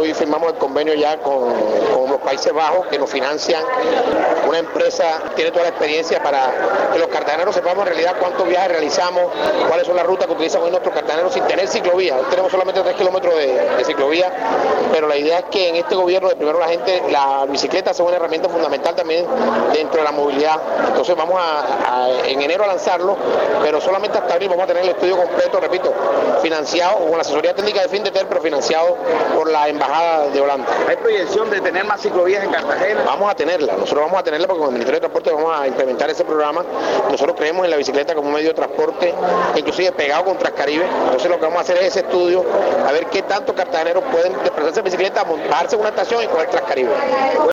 hoy firmamos el convenio ya con, los Países Bajos que nos financian una empresa, tiene toda la experiencia para que los cartageneros sepamos en realidad cuántos viajes realizamos, cuáles son las rutas que utilizan hoy nuestros cartageneros sin tener ciclovía. Hoy tenemos solamente 3 kilómetros de, de ciclovía, pero la idea es que en este gobierno de primero la gente, la bicicleta sea una herramienta fundamental también dentro de la movilidad. Entonces vamos a, a en enero a lanzarlo, pero solamente hasta abril vamos a tener el estudio completo, repito, financiado con la asesoría técnica de Findeter, pero financiado por la Embajada de Holanda. ¿Hay proyección de tener más ciclovías en Cartagena? Vamos a tenerla, nosotros vamos a tenerla porque con el Ministerio de Transporte vamos a implementar ese programa. Nosotros creemos en la bicicleta como un medio de transporte, inclusive pegado con Transcaribe. Entonces lo que vamos a hacer es ese estudio, a ver qué tanto cartageneros pueden desplazarse en bicicleta, montarse en una estación y coger Transcaribe.